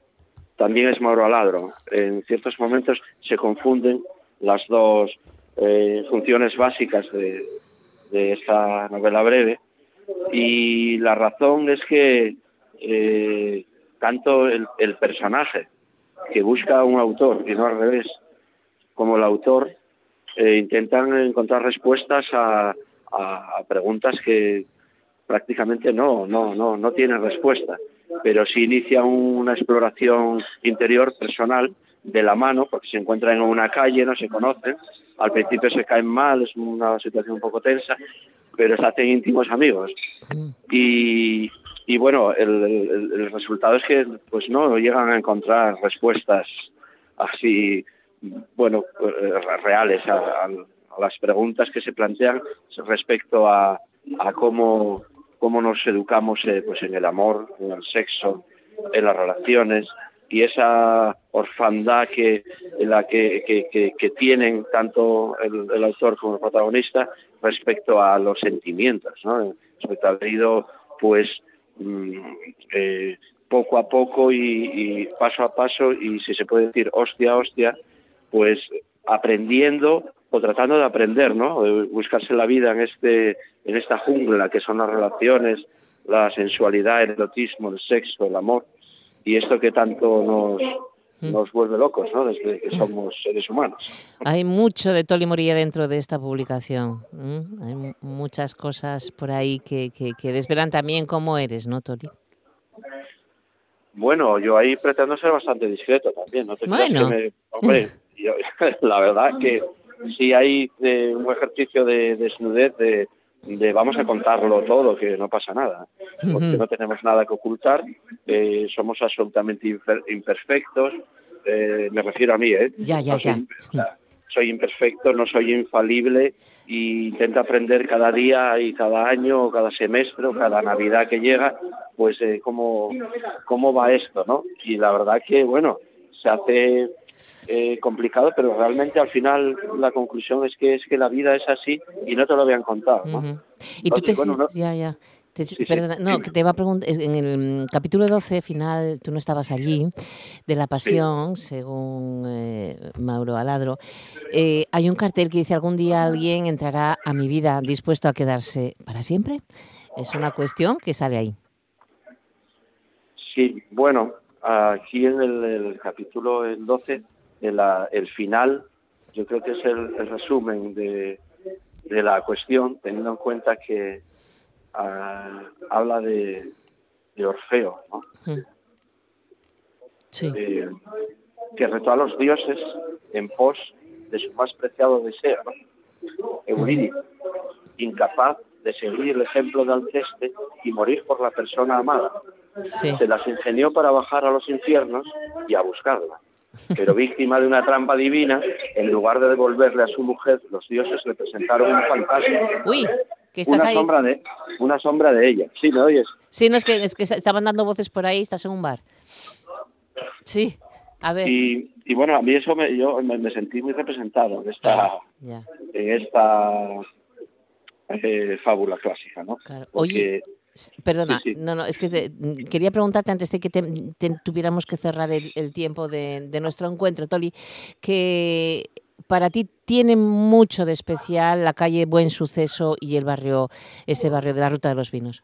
también es Mauro Aladro. En ciertos momentos se confunden las dos eh, funciones básicas de, esta novela breve y la razón es que eh, tanto el, personaje que busca un autor y no al revés como el autor eh, intentan encontrar respuestas a, preguntas que prácticamente no no no no tienen respuesta pero sí inicia una exploración interior personal de la mano, porque se encuentran en una calle, no se conocen, al principio se caen mal, es una situación un poco tensa, pero se hacen íntimos amigos. Y, bueno, el, resultado es que pues no llegan a encontrar respuestas así, bueno, eh, reales a, las preguntas que se plantean respecto a cómo, cómo nos educamos eh, pues en el amor, en el sexo, en las relaciones y esa orfandad que la que, que- que- que tienen tanto el, autor como el protagonista respecto a los sentimientos, ¿no? Respecto a haber ido, pues, mm, eh, poco a poco y, y paso a paso y si se puede decir hostia hostia, pues aprendiendo o tratando de aprender, ¿no? De buscarse la vida en este en esta jungla que son las relaciones, la sensualidad, el erotismo, el sexo, el amor y esto que tanto nos nos vuelve locos, ¿no? Desde que somos seres humanos. Hay mucho de Toli Moría dentro de esta publicación. Hay mu- muchas cosas por ahí que, que, que desvelan también cómo eres, ¿no, Toli? Bueno, yo ahí pretendo ser bastante discreto también, no te Bueno. que me... Hombre, yo- la verdad que sí hay eh, un ejercicio de desnudez de, de vamos a contarlo todo, que no pasa nada, porque no tenemos nada que ocultar, eh, somos absolutamente imper- imperfectos, eh, me refiero a mí, ¿eh? Ya, ya, ya. soy imperfecto, no soy infalible y intento aprender cada día y cada año o cada semestre o cada Navidad que llega, pues eh, cómo, cómo va esto, ¿no? Y la verdad que, bueno, se hace eh, complicado, pero realmente al final la conclusión es que es que la vida es así y no te lo habían contado. Y tú te... Entonces, bueno, no- Ya, ya. Te- Sí, sí. perdona, no, que te va a preguntar, en el capítulo 12 final, tú no estabas allí, de la pasión, según eh, Mauro Aladro, eh, hay un cartel que dice algún día alguien entrará a mi vida dispuesto a quedarse para siempre. Es una cuestión que sale ahí. Sí, bueno, aquí en el, el capítulo el 12, el, final, yo creo que es el, el resumen de, de la cuestión, teniendo en cuenta que ah, habla de, de Orfeo, ¿no? Mm. Sí. Eh, que retó a los dioses en pos de su más preciado deseo, ¿no? Eurídice, incapaz de seguir el ejemplo de Alceste y morir por la persona amada Sí. se las ingenió para bajar a los infiernos y a buscarla. Pero víctima de una trampa divina, en lugar de devolverle a su mujer, los dioses le presentaron un fantasma, Uy, que estás una ahí. sombra de una sombra de ella. Sí, ¿me oyes? Sí, no es que, es que estaban dando voces por ahí, estás en un bar. Sí, a ver. Y, y bueno, a mí eso me, yo me, me sentí muy representado en esta, Ya, en esta eh, fábula clásica, ¿no? claro. Porque Oye, perdona, sí, sí. no, no, es que te- quería preguntarte antes de que te- te- tuviéramos que cerrar el, el tiempo de, de nuestro encuentro, Toli, que para ti tiene mucho de especial la calle Buen Suceso y el barrio, ese barrio de la Ruta de los Vinos.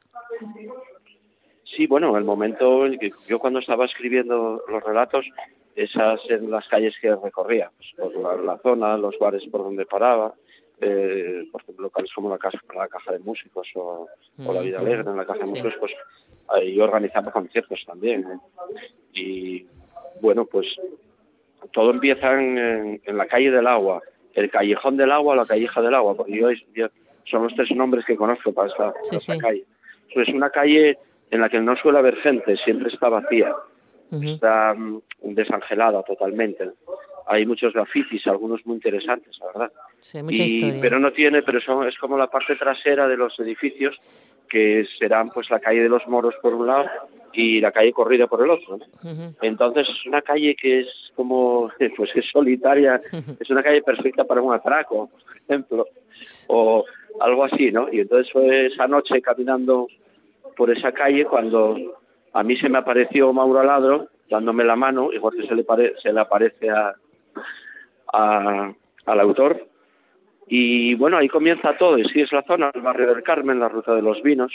Sí, bueno, el momento en que yo cuando estaba escribiendo los relatos, esas en las calles que recorría, pues, por la, la zona, los bares por donde paraba, eh, por ejemplo, locales como la, Caja de Músicos o, o la Vida Alegre en la Caja de. Músicos, pues ahí organizaba conciertos también. ¿eh? Y bueno, pues todo empieza en, en- en la calle del agua, el callejón del agua o la calleja del agua, porque yo, yo- son los tres nombres que conozco para esta, para Sí, esta sí. calle. Pues es una calle en la que no suele haber gente, siempre está vacía, está mm, desangelada totalmente. Hay muchos grafitis, algunos muy interesantes, la verdad. Sí, mucha Y- pero no tiene, pero son, es como la parte trasera de los edificios que serán pues la calle de los moros por un lado y la calle corrida por el otro. Entonces es una calle que es como, pues es solitaria, es una calle perfecta para un atraco, por ejemplo, o algo así, ¿no? Y entonces fue esa noche caminando por esa calle cuando a mí se me apareció Mauro Aladro dándome la mano, igual que se le, pare- se le aparece a, a- al autor. Y bueno, ahí comienza todo, y sí es la zona, el barrio del Carmen, la ruta de los vinos.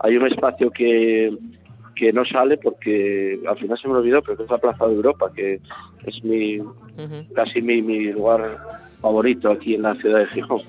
Hay un espacio que, que no sale porque al final se me olvidó, pero que es la Plaza de Europa, que es mi, casi mi, mi lugar favorito aquí en la ciudad de Gijón.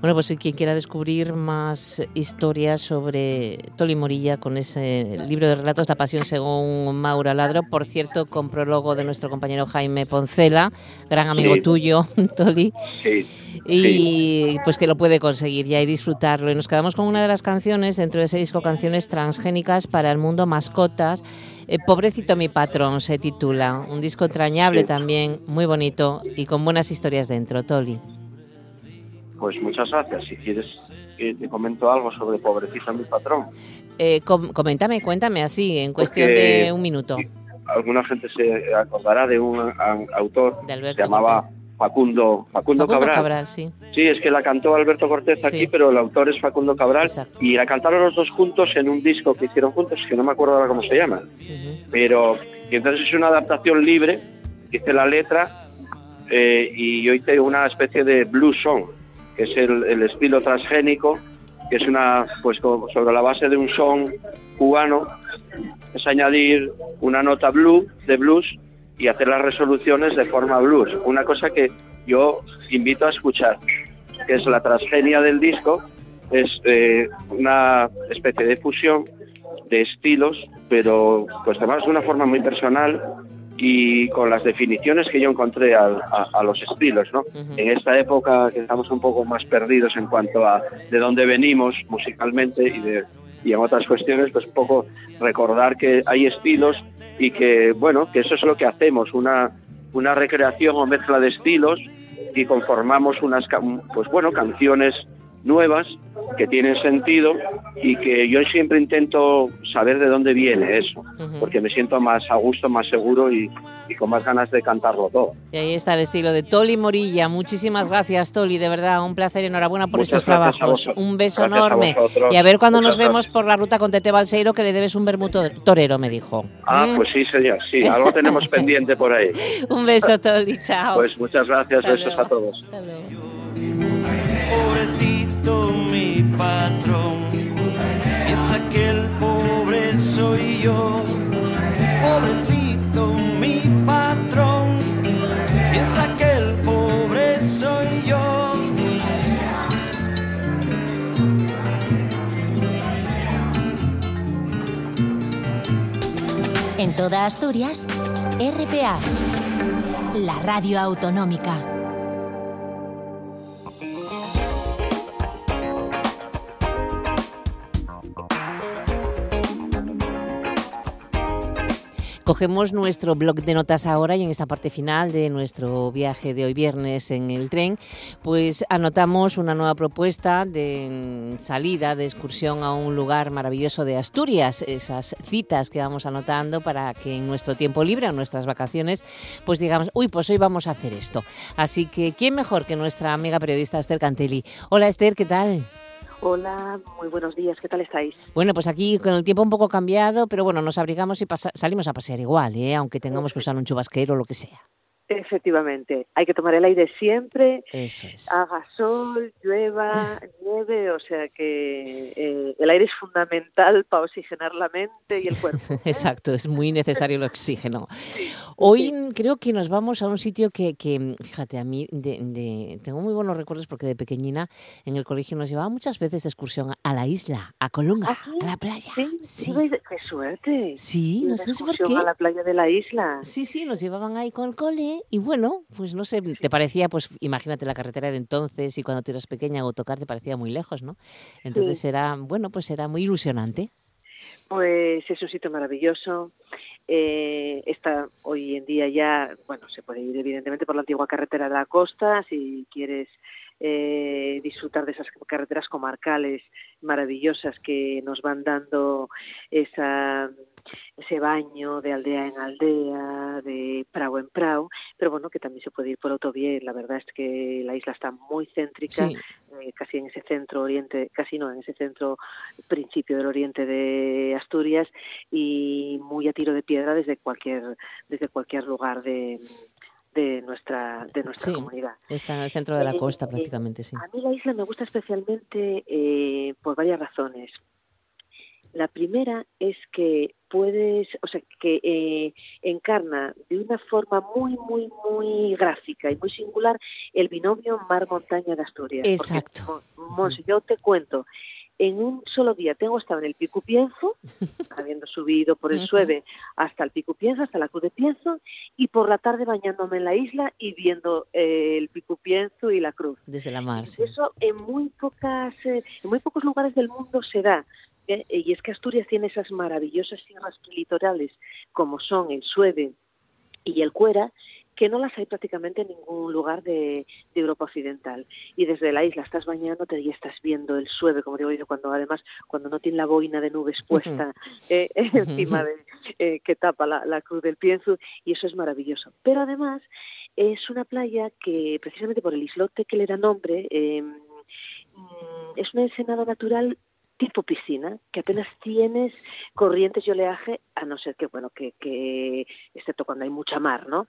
Bueno, pues si quien quiera descubrir más historias sobre Toli Morilla con ese libro de relatos La pasión según Maura Ladro, por cierto, con prólogo de nuestro compañero Jaime Poncela, gran amigo Sí. tuyo, Toli, Sí, y pues que lo puede conseguir ya y disfrutarlo. Y nos quedamos con una de las canciones dentro de ese disco, canciones transgénicas para el mundo mascotas. Eh, Pobrecito mi patrón se titula, un disco entrañable Sí. también, muy bonito y con buenas historias dentro, Toli. pues muchas gracias. Si quieres que te comento algo sobre Pobrecito mi patrón. Eh, com- coméntame, cuéntame así, en cuestión Porque- de un minuto. Alguna gente se acordará de un autor que se llamaba Facundo, Facundo, Facundo Cabral. Cabral, sí. Sí, es que la cantó Alberto Cortés Sí. aquí, pero el autor es Facundo Cabral Exacto. y la cantaron los dos juntos en un disco que hicieron juntos, que no me acuerdo ahora cómo se llama. Pero y entonces es una adaptación libre, hice la letra eh, y yo hice una especie de blues song, que es el, el estilo transgénico, que es una, pues sobre la base de un son cubano, es añadir una nota blue, de blues, y hacer las resoluciones de forma blues. Una cosa que yo invito a escuchar, que es la transgenia del disco, es eh, una especie de fusión de estilos, pero pues además de una forma muy personal y con las definiciones que yo encontré al- a, a los estilos, ¿no? Ujú. En esta época que estamos un poco más perdidos en cuanto a de dónde venimos musicalmente y, de, y en otras cuestiones, pues un poco recordar que hay estilos y que, bueno, que eso es lo que hacemos, una, una recreación o mezcla de estilos y conformamos unas, pues bueno, canciones nuevas que tienen sentido y que yo siempre intento saber de dónde viene eso, porque me siento más a gusto, más seguro y, y con más ganas de cantarlo todo. Y ahí está el estilo de Toli Morilla. Muchísimas gracias, Toli, de verdad, un placer, enhorabuena por Muchas estos trabajos. Un beso Gracias enorme. Y a ver cuando nos vemos por la ruta con Tete Balseiro, que le debes un bermudo torero, me dijo. Ah, Mm. pues sí, señor, sí, algo tenemos pendiente por ahí. Un beso, Toli, chao. Pues muchas gracias, Hasta besos luego. a todos. Hasta luego. Pobrecito mi patrón, piensa que el pobre soy yo. Pobrecito mi patrón, piensa que el pobre soy yo. En toda Asturias, RPA, la radio autonómica. Cogemos nuestro blog de notas ahora y en esta parte final de nuestro viaje de hoy viernes en el tren, pues anotamos una nueva propuesta de salida, de excursión a un lugar maravilloso de Asturias, esas citas que vamos anotando para que en nuestro tiempo libre, en nuestras vacaciones, pues digamos, uy, pues hoy vamos a hacer esto. Así que, ¿quién mejor que nuestra amiga periodista Esther Cantelli? Hola Esther, ¿qué tal? Hola, muy buenos días, ¿qué tal estáis? Bueno, pues aquí con el tiempo un poco cambiado, pero bueno, nos abrigamos y salimos a pasear igual, ¿eh? aunque tengamos que usar un chubasquero o lo que sea. Efectivamente, hay que tomar el aire siempre, Eso es. haga sol, llueva, nieve, o sea que eh, el aire es fundamental para oxigenar la mente y el cuerpo. ¿eh? Exacto, es muy necesario el oxígeno. Hoy creo que nos vamos a un sitio que, que, fíjate, a mí de- de- tengo muy buenos recuerdos porque de pequeñina en el colegio nos llevaba muchas veces de excursión a la isla, a Colunga, ¿Ah, sí? a la playa. Sí, Sí, qué suerte. sí, no sé por qué. a la playa de la isla. Sí, sí, nos llevaban ahí con el cole y bueno, pues no sé, te parecía, pues imagínate la carretera de entonces y cuando tú eras pequeña autocar te parecía muy lejos, ¿no? Entonces era, bueno, pues era muy ilusionante. Pues es un sitio maravilloso. Eh, está hoy en día ya, bueno, se puede ir evidentemente por la antigua carretera de la costa si quieres eh, disfrutar de esas carreteras comarcales maravillosas que nos van dando esa ese baño de aldea en aldea, de prau en prau, pero bueno, que también se puede ir por autovía. La verdad es que la isla está muy céntrica, Sí, eh, casi en ese centro oriente, casi no, en ese centro principio del oriente de Asturias y muy a tiro de piedra desde cualquier desde cualquier lugar de, de nuestra de nuestra Sí. comunidad. está en el centro de la Eh, costa eh, prácticamente, sí. A mí la isla me gusta especialmente eh, por varias razones. La primera es que puedes, o sea, que eh, encarna de una forma muy, muy, muy gráfica y muy singular el binomio mar-montaña de Asturias. Porque, Exacto. Monse, yo te cuento, en un solo día tengo estado en el Pico Pienzo, habiendo subido por el. Sueve hasta el Pico Pienzo, hasta la Cruz de Pienzo, y por la tarde bañándome en la isla y viendo eh, el Pico Pienzo y la Cruz. Desde la mar, sí. Eso en muy pocas, eh, en muy pocos lugares del mundo se da. ¿Eh? Y es que Asturias tiene esas maravillosas sierras litorales como son el Sueve y el Cuera, que no las hay prácticamente en ningún lugar de, de Europa Occidental. Y desde la isla estás bañándote y estás viendo el Sueve, como digo yo, cuando además cuando no tiene la boina de nubes puesta eh, encima de eh, que tapa la, la cruz del Pienzo y eso es maravilloso. Pero además es una playa que precisamente por el islote que le da nombre eh, mm, es una ensenada natural tipo piscina, que apenas tienes corrientes y oleaje, a no ser que, bueno, que, que excepto cuando hay mucha mar, ¿no?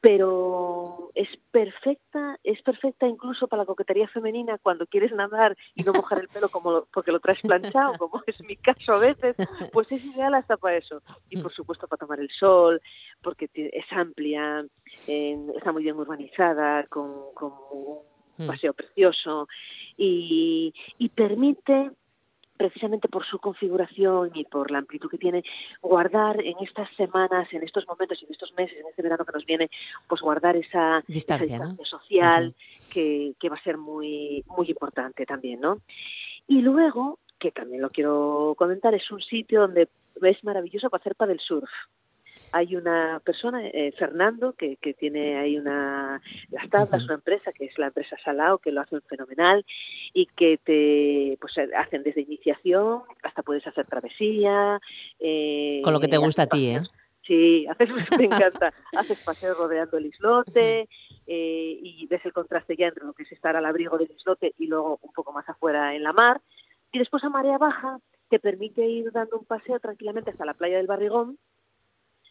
Pero es perfecta, es perfecta incluso para la coquetería femenina cuando quieres nadar y no mojar el pelo como lo- porque lo traes planchado, como es mi caso a veces, pues es ideal hasta para eso. Y por supuesto para tomar el sol, porque es amplia, eh, está muy bien urbanizada, con, con un Mm. paseo precioso y, y permite precisamente por su configuración y por la amplitud que tiene, guardar en estas semanas, en estos momentos y en estos meses, en este verano que nos viene, pues guardar esa Distancia, esa ¿no? distancia social que, que va a ser muy, muy importante también, ¿no? Y luego, que también lo quiero comentar, es un sitio donde es maravilloso para hacer para del surf. Hay una persona, eh, Fernando, que, que tiene ahí una las tablas, una empresa que es la empresa Salao, que lo hacen fenomenal y que te pues eh, hacen desde iniciación hasta puedes hacer travesía. eh, Con lo que te gusta a ti, ¿eh? Sí, haces, me encanta. haces paseos rodeando el islote eh, y ves el contraste ya entre lo que es estar al abrigo del islote y luego un poco más afuera en la mar. Y después a marea baja te permite ir dando un paseo tranquilamente hasta la playa del Barrigón,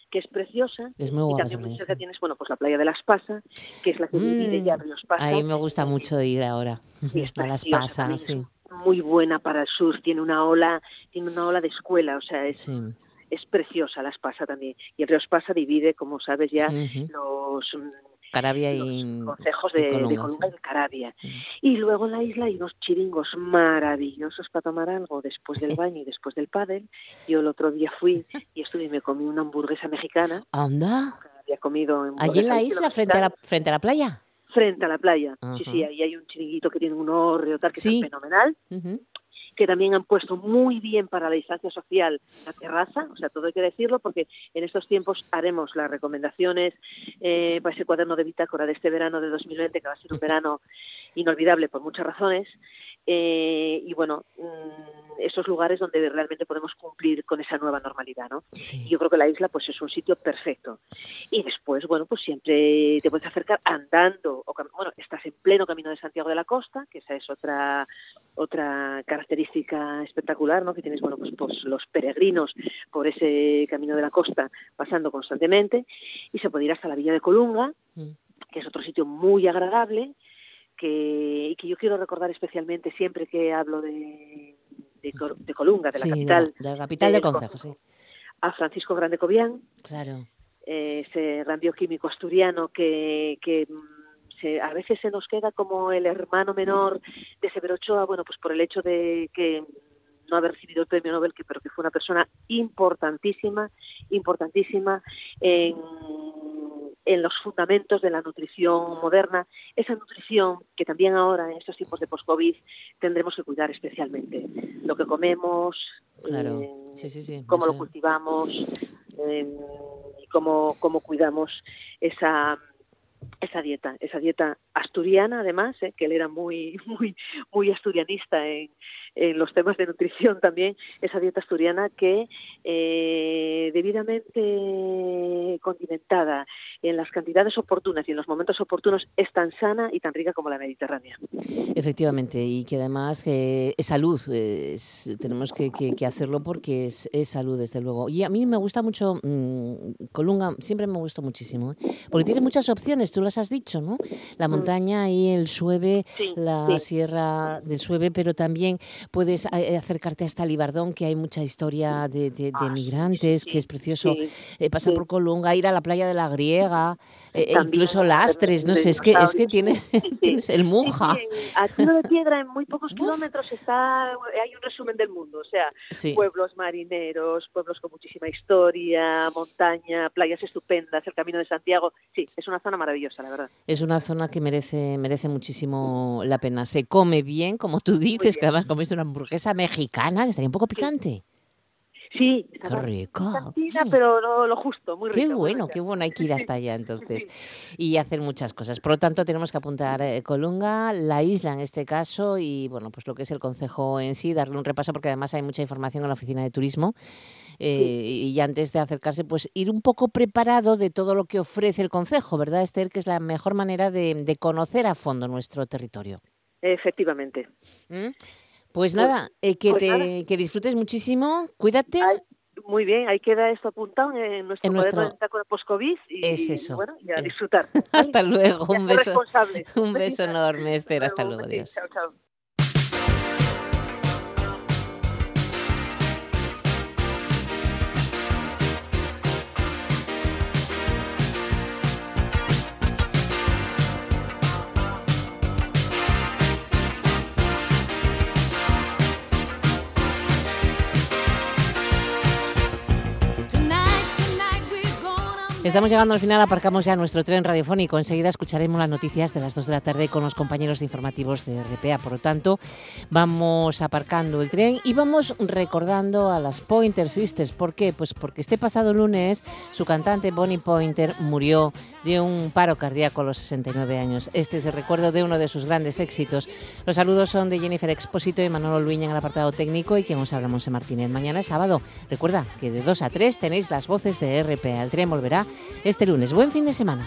que es preciosa. Es muy Y guapa. también muy también, cerca sí. tienes, bueno, pues la playa de las Pasas, que es la que divide Mm, ya Ríos Pasas. Ahí me gusta mucho ir ahora. A las pasas, sí. Muy buena para el surf, tiene una ola, tiene una ola de escuela, o sea, es, sí. es preciosa las Pasas también. Y el Ríos Pasa divide, como sabes ya, los mm, Carabia y, y de, de Colunga, y sí. de Carabia. Y luego en la isla hay unos chiringos maravillosos para tomar algo después del baño y después del pádel. Yo el otro día fui y estuve y me comí una hamburguesa mexicana. Anda. Había comido en Allí en la isla, frente a la, frente a la playa. frente a la playa. Sí, Ajá. sí, ahí hay un chiringuito que tiene un hórreo tal que Sí. es fenomenal. Ujú. Que también han puesto muy bien para la distancia social la terraza, o sea, todo hay que decirlo, porque en estos tiempos haremos las recomendaciones eh, para ese cuaderno de bitácora de este verano de 2020, que va a ser un verano inolvidable por muchas razones, eh, y bueno, mm, esos lugares donde realmente podemos cumplir con esa nueva normalidad, ¿no? Sí. Yo creo que la isla pues es un sitio perfecto. Y después, bueno, pues siempre te puedes acercar andando, o bueno, estás en pleno camino de Santiago de la Costa, que esa es otra otra característica espectacular, ¿no? Que tienes, bueno, pues, pues los peregrinos por ese camino de la costa pasando constantemente y se puede ir hasta la Villa de Colunga, Mm. que es otro sitio muy agradable que, y que yo quiero recordar especialmente siempre que hablo de, de, de Colunga, de la Sí, capital, de la capital del del concejo, sí. a Francisco Grande Cobian, Claro. eh, ese gran bioquímico asturiano que, que mm, se, a veces se nos queda como el hermano menor de Severo Ochoa, bueno, pues por el hecho de que no haber recibido el premio Nobel, que, pero que fue una persona importantísima, importantísima en, en los fundamentos de la nutrición moderna, esa nutrición que también ahora en estos tiempos de post-COVID tendremos que cuidar especialmente. Lo que comemos, Claro. eh, Sí, sí, sí. cómo lo cultivamos eh, cómo, cómo cuidamos esa esa dieta, esa dieta asturiana además, eh, que él era muy muy muy asturianista en, en los temas de nutrición también, esa dieta asturiana que eh, debidamente condimentada en las cantidades oportunas y en los momentos oportunos es tan sana y tan rica como la mediterránea. Efectivamente, y que además que es salud, tenemos que, hacerlo porque es, es salud, desde luego. Y a mí me gusta mucho, mm, Colunga, siempre me gustó muchísimo, ¿eh? porque tiene muchas opciones, tú lo las has dicho, ¿no? La Mm. montaña y el Sueve, Sí, la sí. sierra del Sueve, pero también puedes eh, acercarte hasta Libardón, que hay mucha historia de, de- de Ah, migrantes, que es precioso eh, pasar por Colunga, ir a la playa de la Griega, eh, incluso Lastres, no sé, es que, es que dinosaurios. tiene, Sí, sí. tienes el Munja. A tiro de piedra, en muy pocos kilómetros, está hay un resumen del mundo. O sea, pueblos marineros, pueblos con muchísima historia, montaña, playas estupendas, el Camino de Santiago. Sí, es una zona maravillosa, la verdad. Es una zona que merece, merece muchísimo la pena. Se come bien, como tú dices, que además comiste una hamburguesa mexicana, que estaría un poco picante. Sí, Qué rico. cantina, pero lo, lo justo, muy rico. Qué bueno, qué bueno, hay que ir hasta allá entonces y hacer muchas cosas. Por lo tanto, tenemos que apuntar eh, Colunga, la isla en este caso y bueno, pues lo que es el concejo en sí, darle un repaso porque además hay mucha información en la oficina de turismo eh, y antes de acercarse, pues ir un poco preparado de todo lo que ofrece el concejo, ¿verdad, Esther? Que es la mejor manera de, de conocer a fondo nuestro territorio. Efectivamente. ¿Mm? Pues nada, eh, que, pues te, nada. que disfrutes muchísimo, cuídate. Ay, Muy bien, ahí queda esto apuntado en nuestro En cuaderno nuestro- de bitácora post-COVID y, Es eso. y bueno, y a Eh. disfrutar. Hasta luego, un beso. Un beso enorme, Esther. Hasta Luego. Dios. Chao, chao. Estamos llegando al final, aparcamos ya nuestro tren radiofónico. Enseguida escucharemos las noticias de las 2 de la tarde con los compañeros de informativos de RPA. Por lo tanto, vamos aparcando el tren y vamos recordando a las Pointer Sisters. ¿Por qué? Pues porque este pasado lunes su cantante Bonnie Pointer murió de un paro cardíaco a los 69 años. Este es el recuerdo de uno de sus grandes éxitos. Los saludos son de Jennifer Expósito y Manolo Luña en el apartado técnico y quien os habla Monse Martínez. Mañana es sábado. Recuerda que de 2 a 3 tenéis las voces de RPA. El tren volverá este lunes. Buen fin de semana.